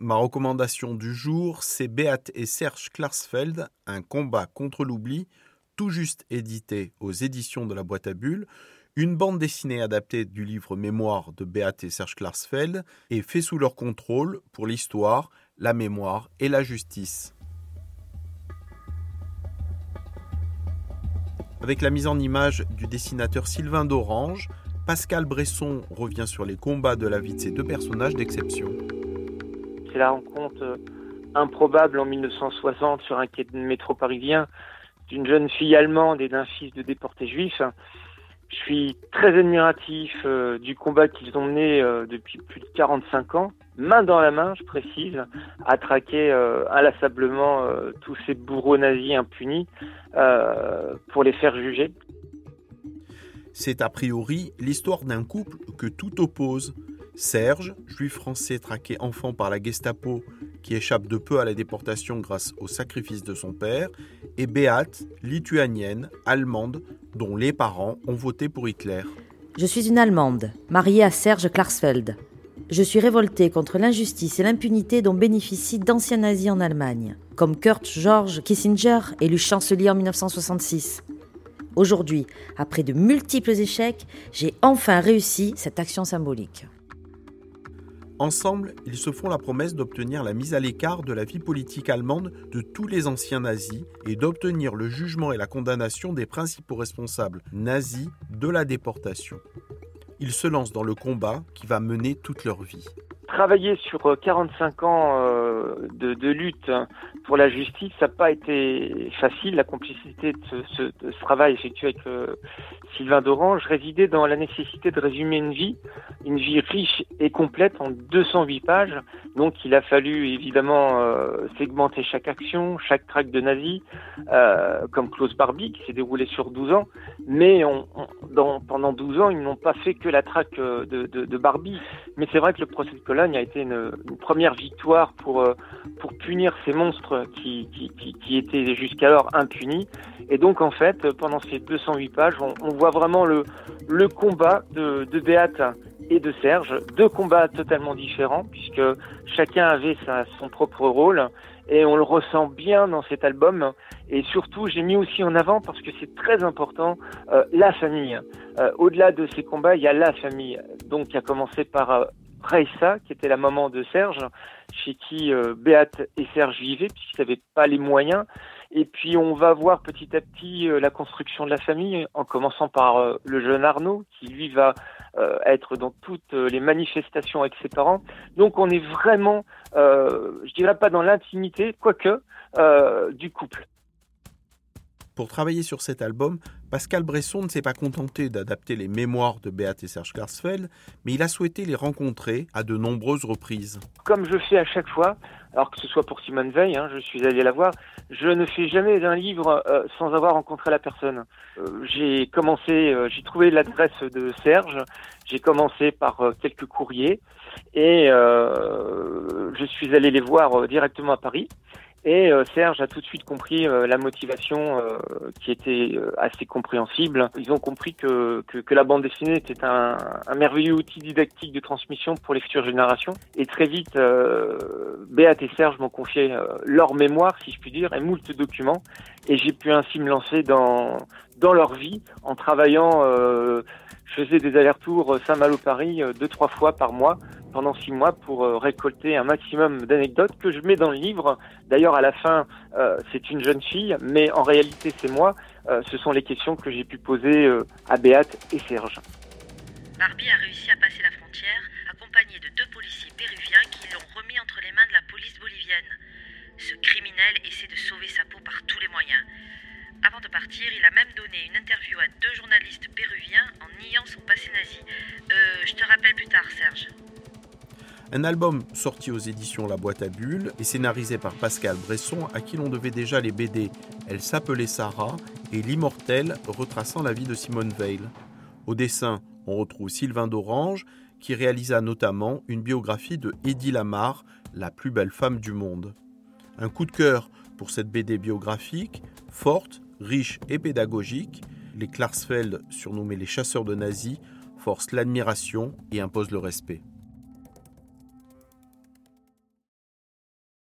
ma recommandation du jour, c'est Beat et Serge Klarsfeld, Un combat contre l'oubli, tout juste édité aux éditions de la boîte à bulles, une bande dessinée adaptée du livre Mémoire de Beat et Serge Klarsfeld et fait sous leur contrôle pour l'histoire, la mémoire et la justice. Avec la mise en image du dessinateur Sylvain d'Orange, Pascal Bresson revient sur les combats de la vie de ces deux personnages d'exception. La rencontre euh, improbable en 1960 sur un quai de métro parisien d'une jeune fille allemande et d'un fils de déportés juifs. Je suis très admiratif euh, du combat qu'ils ont mené euh, depuis plus de 45 ans, main dans la main, je précise, à traquer inlassablement tous ces bourreaux nazis impunis pour les faire juger. C'est a priori l'histoire d'un couple que tout oppose. Serge, juif français traqué enfant par la Gestapo qui échappe de peu à la déportation grâce au sacrifice de son père, et Beate, lituanienne, allemande, dont les parents ont voté pour Hitler. Je suis une Allemande, mariée à Serge Klarsfeld. Je suis révoltée contre l'injustice et l'impunité dont bénéficient d'anciens nazis en Allemagne, comme Kurt George Kissinger, élu chancelier en 1966. Aujourd'hui, après de multiples échecs, j'ai enfin réussi cette action symbolique. Ensemble, ils se font la promesse d'obtenir la mise à l'écart de la vie politique allemande de tous les anciens nazis et d'obtenir le jugement et la condamnation des principaux responsables nazis de la déportation. Ils se lancent dans le combat qui va mener toute leur vie travailler sur 45 euh, ans euh, de, lutte pour la justice, ça n'a pas été facile. La complicité de ce, travail effectué avec euh, Sylvain Dorange résidait dans la nécessité de résumer une vie, une vie riche et complète en 208 pages. Donc il a fallu évidemment segmenter chaque action, chaque traque de nazi, comme Klaus Barbie qui s'est déroulé sur 12 ans. Mais pendant 12 ans, ils n'ont pas fait que la traque de, de Barbie. Mais c'est vrai que le procès de Cologne a été une, première victoire pour, euh, pour punir ces monstres qui, qui, étaient jusqu'alors impunis. Et donc, en fait, pendant ces 208 pages, on, voit vraiment le, le combat de, de Béate et de Serge, deux combats totalement différents, puisque chacun avait sa, son propre rôle, et on le ressent bien dans cet album. Et surtout, j'ai mis aussi en avant, parce que c'est très important, euh, la famille. Euh, au-delà de ces combats, il y a la famille, donc qui a commencé par Raissa, qui était la maman de Serge, chez qui euh, Béate et Serge vivaient, puisqu'ils n'avaient pas les moyens. Et puis on va voir petit à petit euh, la construction de la famille, en commençant par euh, le jeune Arnaud, qui lui va être dans toutes les manifestations avec ses parents. Donc on est vraiment, je dirais pas dans l'intimité, quoique, du couple. Pour travailler sur cet album, Pascal Bresson ne s'est pas contenté d'adapter les mémoires de Beat et Serge Klarsfeld, mais il a souhaité les rencontrer à de nombreuses reprises. Comme je fais à chaque fois, alors que ce soit pour Simone Veil, hein, je suis allé la voir, je ne fais jamais d'un livre euh, sans avoir rencontré la personne. Euh, j'ai commencé, euh, j'ai trouvé l'adresse de Serge, j'ai commencé par quelques courriers et je suis allé les voir directement à Paris. Et euh, Serge a tout de suite compris euh, la motivation euh, qui était assez compréhensible. Ils ont compris que, que, que la bande dessinée était un, un, merveilleux outil didactique de transmission pour les futures générations. Et très vite, Béat et Serge m'ont confié leur mémoire, si je puis dire, et moult documents. Et j'ai pu ainsi me lancer dans, dans leur vie en travaillant. je faisais des allers-retours Saint-Malo-Paris deux, trois fois par mois pendant six mois pour euh, récolter un maximum d'anecdotes que je mets dans le livre. D'ailleurs, à la fin, euh, c'est une jeune fille, mais en réalité, c'est moi. Euh, ce sont les questions que j'ai pu poser à Béate et Serge. Barbie a réussi à passer la Un album sorti aux éditions La Boîte à Bulles et scénarisé par Pascal Bresson, à qui l'on devait déjà les BD Elle s'appelait Sarah et L'Immortel, retraçant la vie de Simone Veil. Au dessin, on retrouve Sylvain d'Orange, qui réalisa notamment une biographie de Eddie Lamar, la plus belle femme du monde. Un coup de cœur pour cette BD biographique, forte, riche et pédagogique, les Klarsfeld, surnommés les chasseurs de nazis, forcent l'admiration et imposent le respect.